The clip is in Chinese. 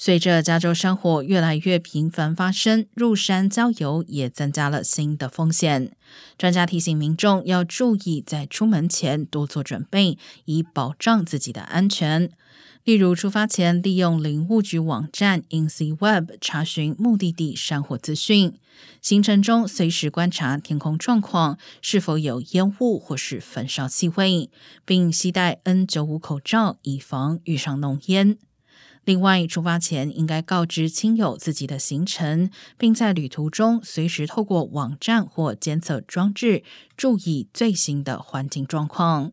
随着加州山火越来越频繁发生，入山郊游也增加了新的风险。专家提醒民众要注意，在出门前多做准备，以保障自己的安全。例如，出发前利用林务局网站 Inyweb 查询目的地山火资讯；行程中随时观察天空状况是否有烟雾或是焚烧气味，并携带 N95 口罩，以防遇上浓烟。另外，出发前应该告知亲友自己的行程，并在旅途中随时透过网站或监测装置注意最新的环境状况。